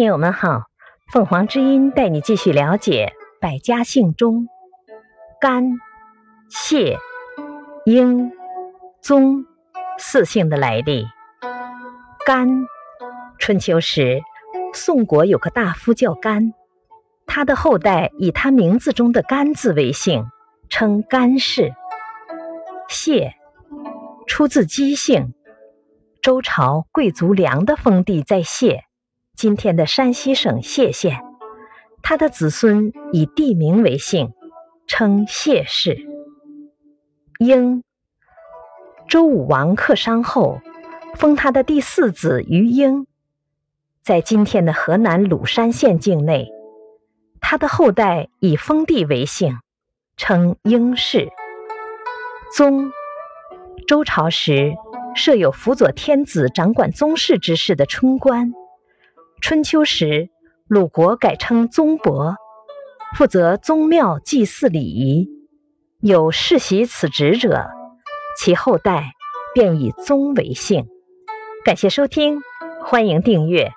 听友们好，凤凰之音带你继续了解百家姓中甘、谢、英、宗四姓的来历。甘，春秋时，宋国有个大夫叫甘，他的后代以他名字中的甘字为姓，称甘氏。谢，出自姬姓，周朝贵族梁的封地在谢。今天的山西省谢县，他的子孙以地名为姓，称谢氏。英，周武王克商后，封他的第四子于英，在今天的河南鲁山县境内，他的后代以封地为姓，称英氏。宗，周朝时设有辅佐天子掌管宗室之事的春官。春秋时，鲁国改称宗伯，负责宗庙祭祀礼仪。有世袭此职者，其后代便以宗为姓。感谢收听，欢迎订阅。